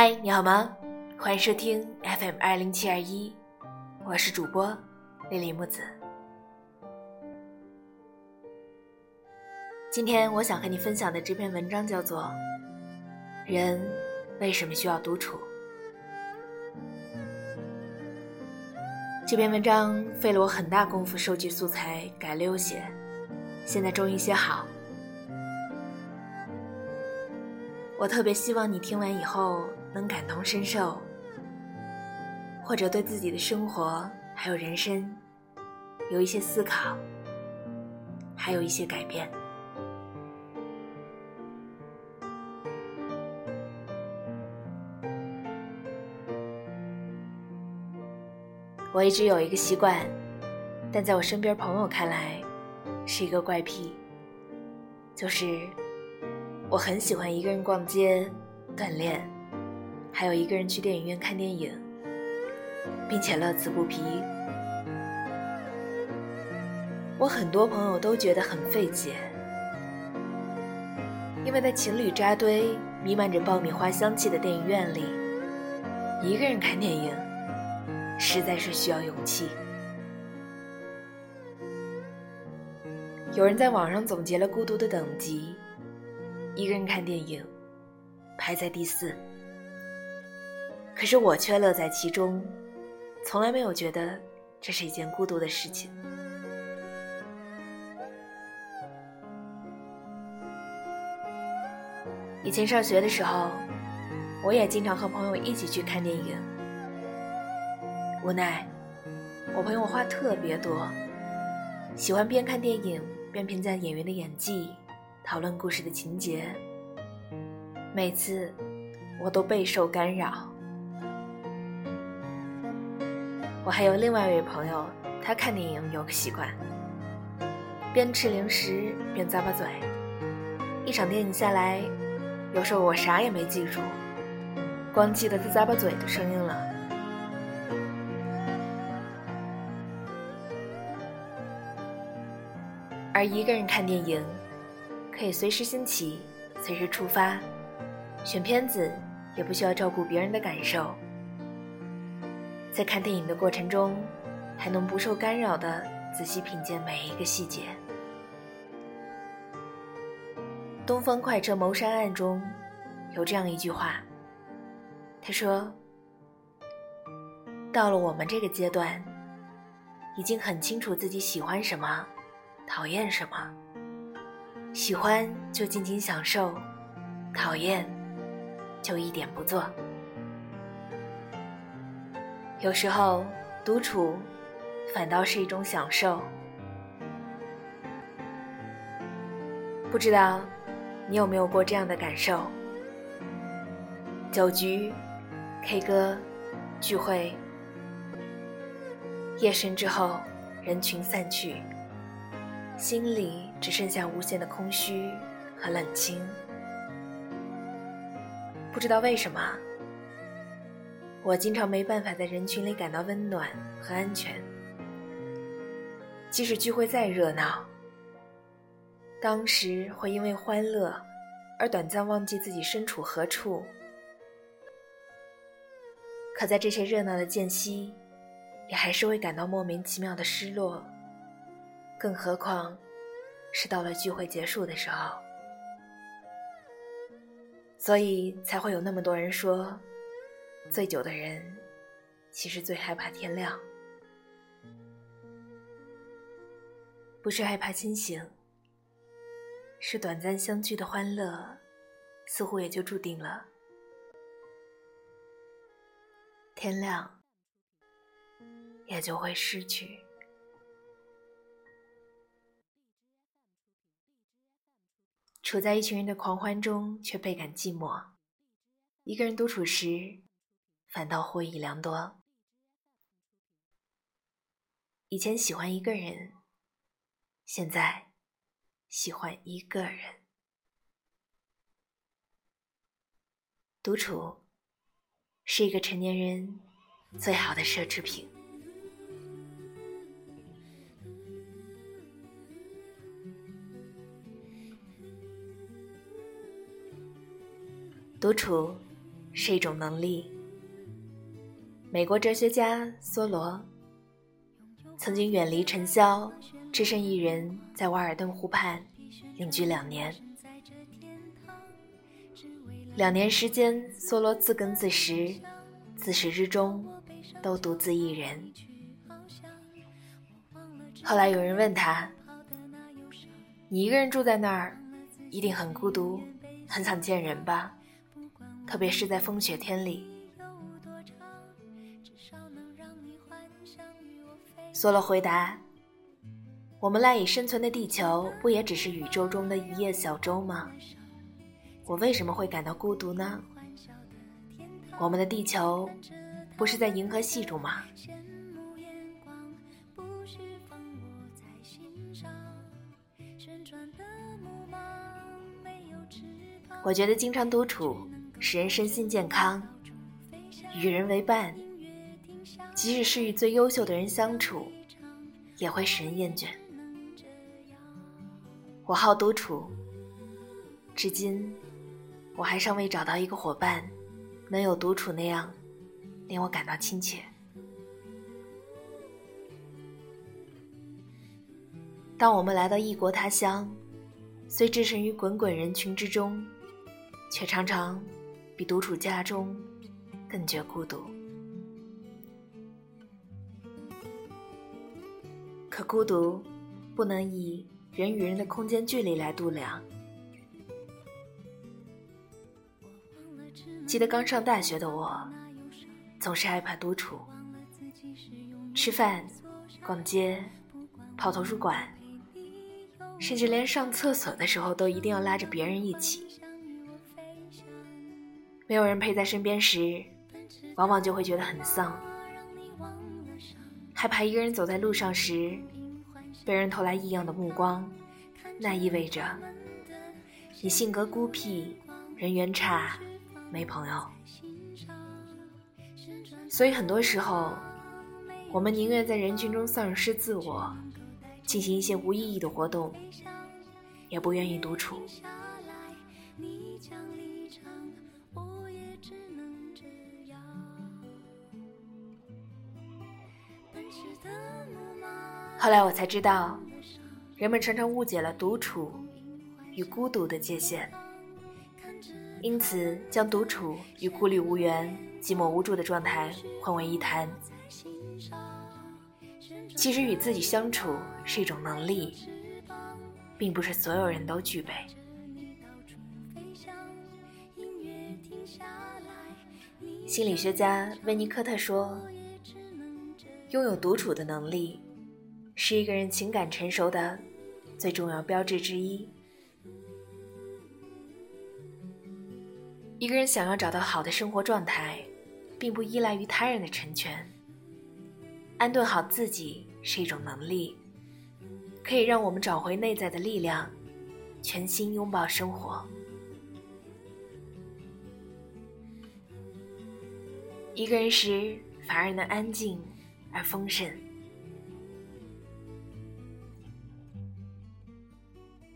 嗨，你好吗？欢迎收听 FM 二零七二一，我是主播丽丽木子。今天我想和你分享的这篇文章叫做《人为什么需要独处》。这篇文章费了我很大功夫收集素材，改了又写，现在终于写好。我特别希望你听完以后能感同身受，或者对自己的生活还有人生有一些思考，还有一些改变。我一直有一个习惯，但在我身边朋友看来是一个怪癖，就是。我很喜欢一个人逛街、锻炼，还有一个人去电影院看电影，并且乐此不疲。我很多朋友都觉得很费解，因为在情侣扎堆、弥漫着爆米花香气的电影院里，一个人看电影实在是需要勇气。有人在网上总结了孤独的等级。一个人看电影，排在第四。可是我却乐在其中，从来没有觉得这是一件孤独的事情。以前上学的时候，我也经常和朋友一起去看电影。无奈，我朋友话特别多，喜欢边看电影边评价演员的演技。讨论故事的情节，每次我都备受干扰。我还有另外一位朋友，他看电影有个习惯，边吃零食边咂巴嘴。一场电影下来，有时候我啥也没记住，光记得他咂巴嘴的声音了。而一个人看电影。可以随时兴起，随时出发，选片子也不需要照顾别人的感受。在看电影的过程中，还能不受干扰的仔细品鉴每一个细节。《东方快车谋杀案》中有这样一句话，他说：“到了我们这个阶段，已经很清楚自己喜欢什么，讨厌什么。”喜欢就尽情享受，讨厌就一点不做。有时候独处反倒是一种享受。不知道你有没有过这样的感受？酒局、K 歌、聚会，夜深之后，人群散去。心里只剩下无限的空虚和冷清，不知道为什么，我经常没办法在人群里感到温暖和安全。即使聚会再热闹，当时会因为欢乐而短暂忘记自己身处何处，可在这些热闹的间隙，也还是会感到莫名其妙的失落。更何况，是到了聚会结束的时候，所以才会有那么多人说，醉酒的人其实最害怕天亮，不是害怕清醒，是短暂相聚的欢乐，似乎也就注定了天亮，也就会失去。处在一群人的狂欢中，却倍感寂寞；一个人独处时，反倒获益良多。以前喜欢一个人，现在喜欢一个人。独处是一个成年人最好的奢侈品。独处是一种能力。美国哲学家梭罗曾经远离尘嚣，只身一人在瓦尔登湖畔隐居两年。两年时间，梭罗自耕自食，自始至终都独自一人。后来有人问他：“你一个人住在那儿，一定很孤独，很想见人吧？特别是在风雪天里。”梭罗回答：“我们赖以生存的地球，不也只是宇宙中的一叶小舟吗？我为什么会感到孤独呢？我们的地球，不是在银河系中吗？”我觉得经常独处，使人身心健康，与人为伴。即使是与最优秀的人相处，也会使人厌倦。我好独处，至今我还尚未找到一个伙伴，能有独处那样令我感到亲切。当我们来到异国他乡，虽置身于滚滚人群之中，却常常比独处家中更觉孤独。可孤独，不能以人与人的空间距离来度量。记得刚上大学的我，总是害怕独处，吃饭、逛街、跑图书馆，甚至连上厕所的时候都一定要拉着别人一起。没有人陪在身边时，往往就会觉得很丧。害怕一个人走在路上时，被人投来异样的目光，那意味着你性格孤僻，人缘差，没朋友。所以很多时候，我们宁愿在人群中丧失自我，进行一些无意义的活动，也不愿意独处。后来我才知道，人们常常误解了独处与孤独的界限，因此将独处与孤立无援、寂寞无助的状态混为一谈。其实与自己相处是一种能力，并不是所有人都具备。心理学家温尼科特说：“拥有独处的能力。”是一个人情感成熟的最重要标志之一。一个人想要找到好的生活状态，并不依赖于他人的成全。安顿好自己是一种能力，可以让我们找回内在的力量，全心拥抱生活。一个人时，反而能安静而丰盛。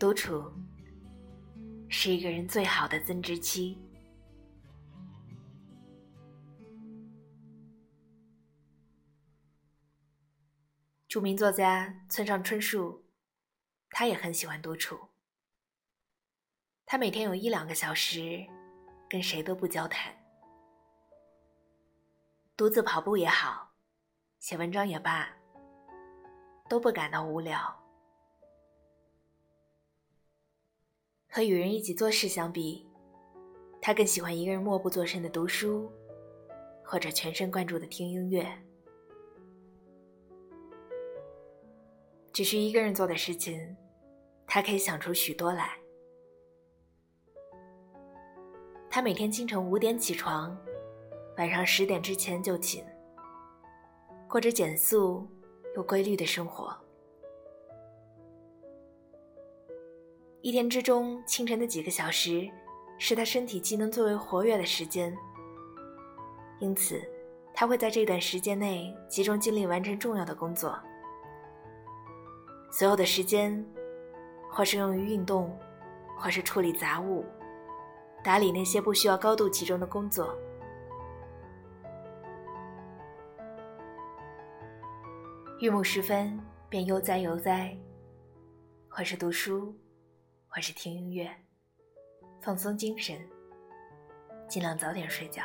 独处是一个人最好的增值期。著名作家村上春树，他也很喜欢独处。他每天有一两个小时，跟谁都不交谈，独自跑步也好，写文章也罢，都不感到无聊。和与人一起做事相比，他更喜欢一个人默不作声的读书，或者全神贯注的听音乐。只是一个人做的事情，他可以想出许多来。他每天清晨五点起床，晚上十点之前就寝，过着简素又规律的生活。一天之中，清晨的几个小时，是他身体机能最为活跃的时间。因此，他会在这段时间内集中精力完成重要的工作。所有的时间，或是用于运动，或是处理杂物，打理那些不需要高度集中的工作。日暮时分，便悠哉悠哉，或是读书，或是听音乐，放松精神，尽量早点睡觉。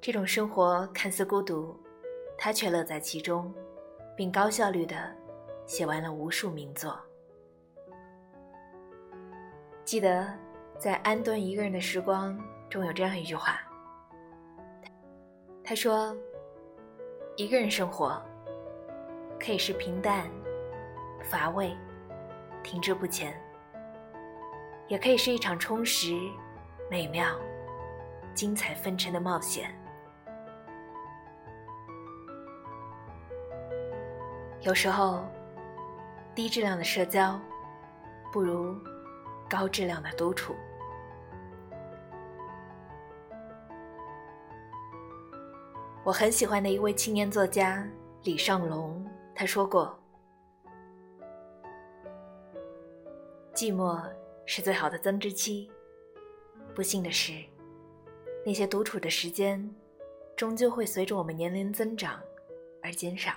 这种生活看似孤独，他却乐在其中，并高效率的写完了无数名作。记得在《安顿一个人的时光》中有这样一句话，他说。一个人生活，可以是平淡、乏味、停滞不前，也可以是一场充实、美妙、精彩纷呈的冒险。有时候，低质量的社交，不如高质量的独处。我很喜欢的一位青年作家李尚龙，他说过：“寂寞是最好的增值期。不幸的是，那些独处的时间，终究会随着我们年龄增长而减少。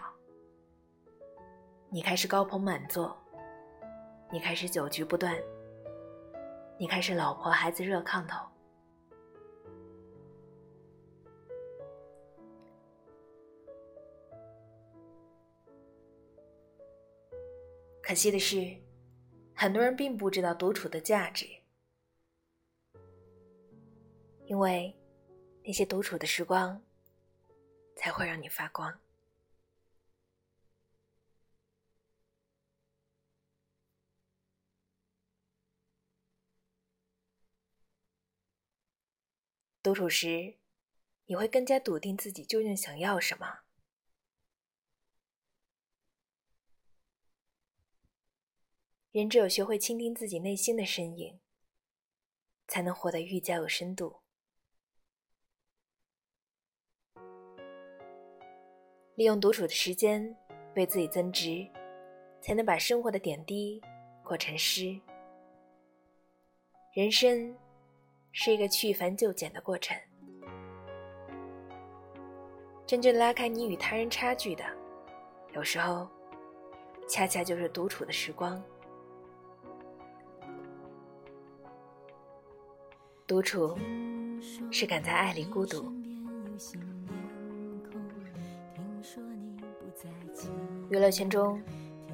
你开始高朋满座，你开始酒局不断，你开始老婆孩子热炕头。”可惜的是，很多人并不知道独处的价值，因为那些独处的时光才会让你发光。独处时，你会更加笃定自己究竟想要什么。人只有学会倾听自己内心的声音，才能活得愈加有深度。利用独处的时间为自己增值，才能把生活的点滴过成诗。人生是一个去繁就简的过程，真正拉开你与他人差距的，有时候恰恰就是独处的时光。独处是敢在爱里孤独。娱乐圈中，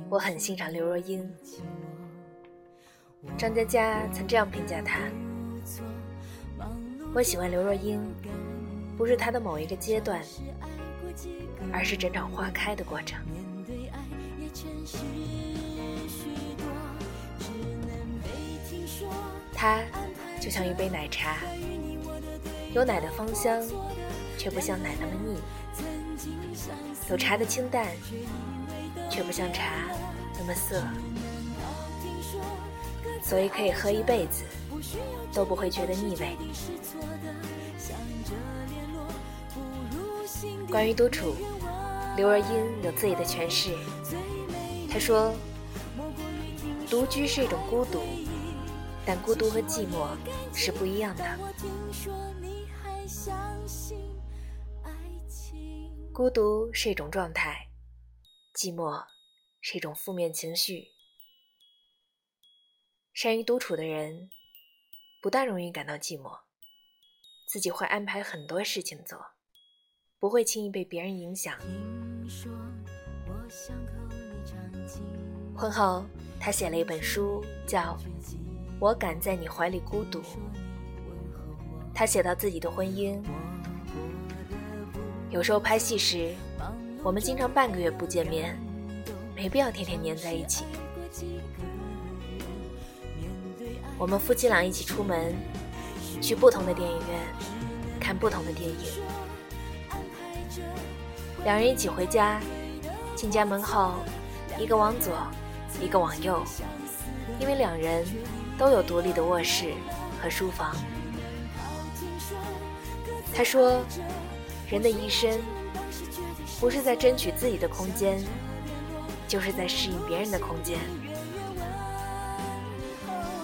我很欣赏刘若英。张嘉佳曾这样评价她：“我喜欢刘若英，不是她的某一个阶段，而是整场花开的过程。她。”就像一杯奶茶，有奶的芳香，却不像奶那么腻；有茶的清淡，却不像茶那么涩。所以可以喝一辈子，都不会觉得腻味。关于独处，刘若英有自己的诠释。她说：“独居是一种孤独。”但孤独和寂寞是不一样的。孤独是一种状态，寂寞是一种负面情绪。善于独处的人，不大容易感到寂寞，自己会安排很多事情做，不会轻易被别人影响。婚后，他写了一本书，叫。我敢在你怀里孤独。他写到自己的婚姻，有时候拍戏时，我们经常半个月不见面，没必要天天黏在一起。我们夫妻俩一起出门，去不同的电影院看不同的电影，两人一起回家，进家门后，一个往左，一个往右，因为两人。都有独立的卧室和书房。他说：“人的一生，不是在争取自己的空间，就是在适应别人的空间。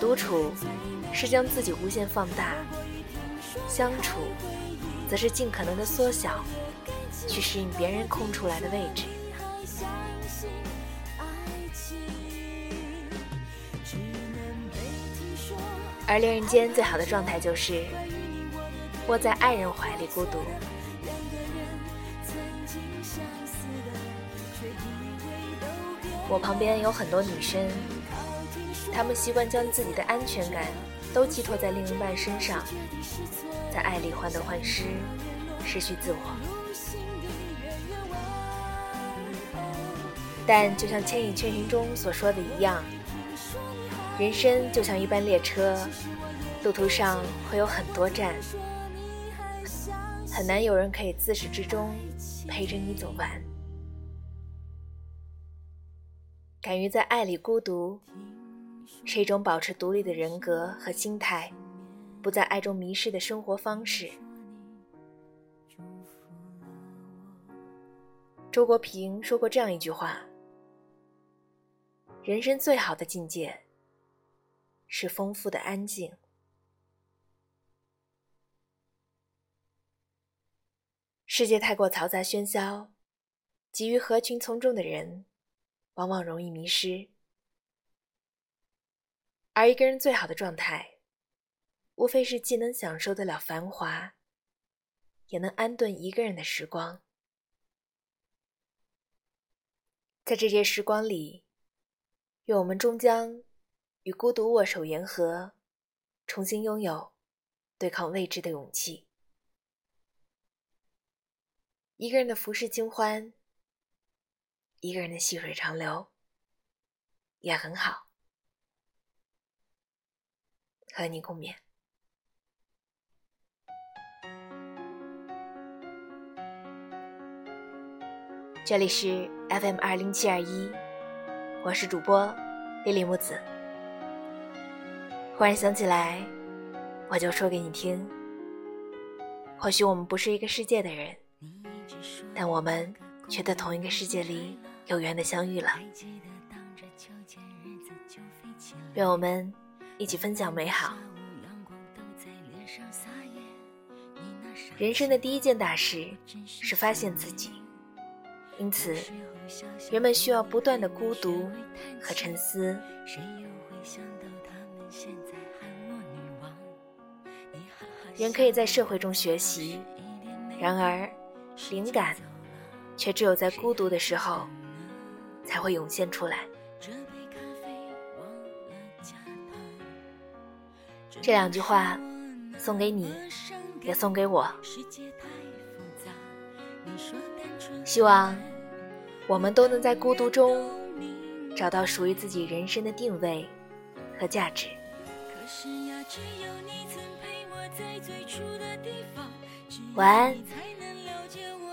独处是将自己无限放大，相处则是尽可能的缩小，去适应别人空出来的位置。而恋人间最好的状态就是窝在爱人怀里孤独。我旁边有很多女生，她们习惯将自己的安全感都寄托在另一半身上，在爱里患得患失，失去自我。但就像《千与千寻》中所说的一样。人生就像一班列车，路途上会有很多站，很难有人可以自始至终陪着你走完。敢于在爱里孤独，是一种保持独立的人格和心态，不在爱中迷失的生活方式。周国平说过这样一句话：“人生最好的境界。”是丰富的安静。世界太过嘈杂喧嚣，急于合群从众的人，往往容易迷失。而一个人最好的状态，无非是既能享受得了繁华，也能安顿一个人的时光。在这些时光里，愿我们终将。与孤独握手言和，重新拥有对抗未知的勇气。一个人的浮世清欢，一个人的细水长流，也很好。和你共勉。这里是 FM 二零七二一，我是主播丽丽木子。忽然想起来，我就说给你听。或许我们不是一个世界的人，但我们却在同一个世界里有缘的相遇了。愿我们一起分享美好。人生的第一件大事是发现自己，因此人们需要不断的孤独和沉思。人可以在社会中学习，然而灵感却只有在孤独的时候才会涌现出来。这两句话送给你，也送给我。希望我们都能在孤独中找到属于自己人生的定位和价值。晚安，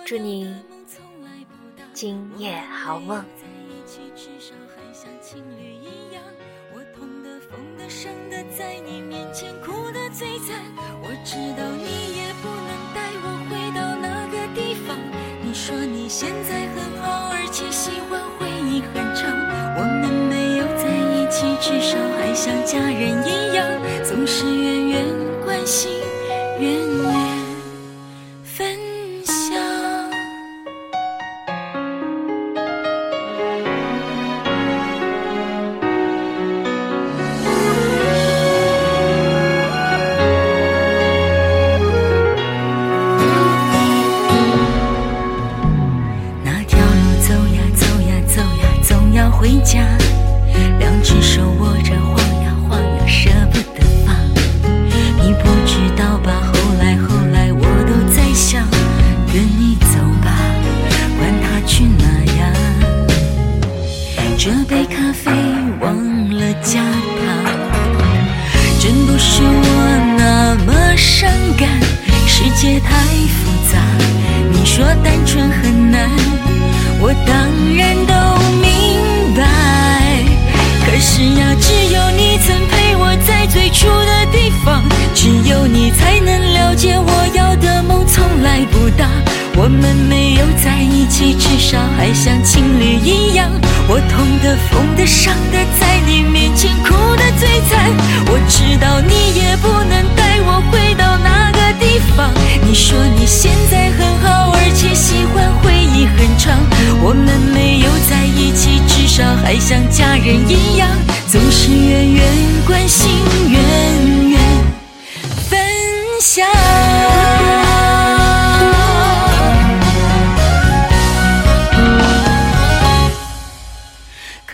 祝你今夜好梦。像家人一想起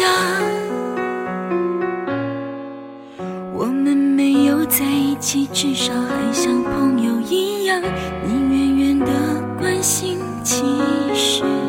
想。我们没有在一起，至少还像朋友一样。你远远的关心，其实。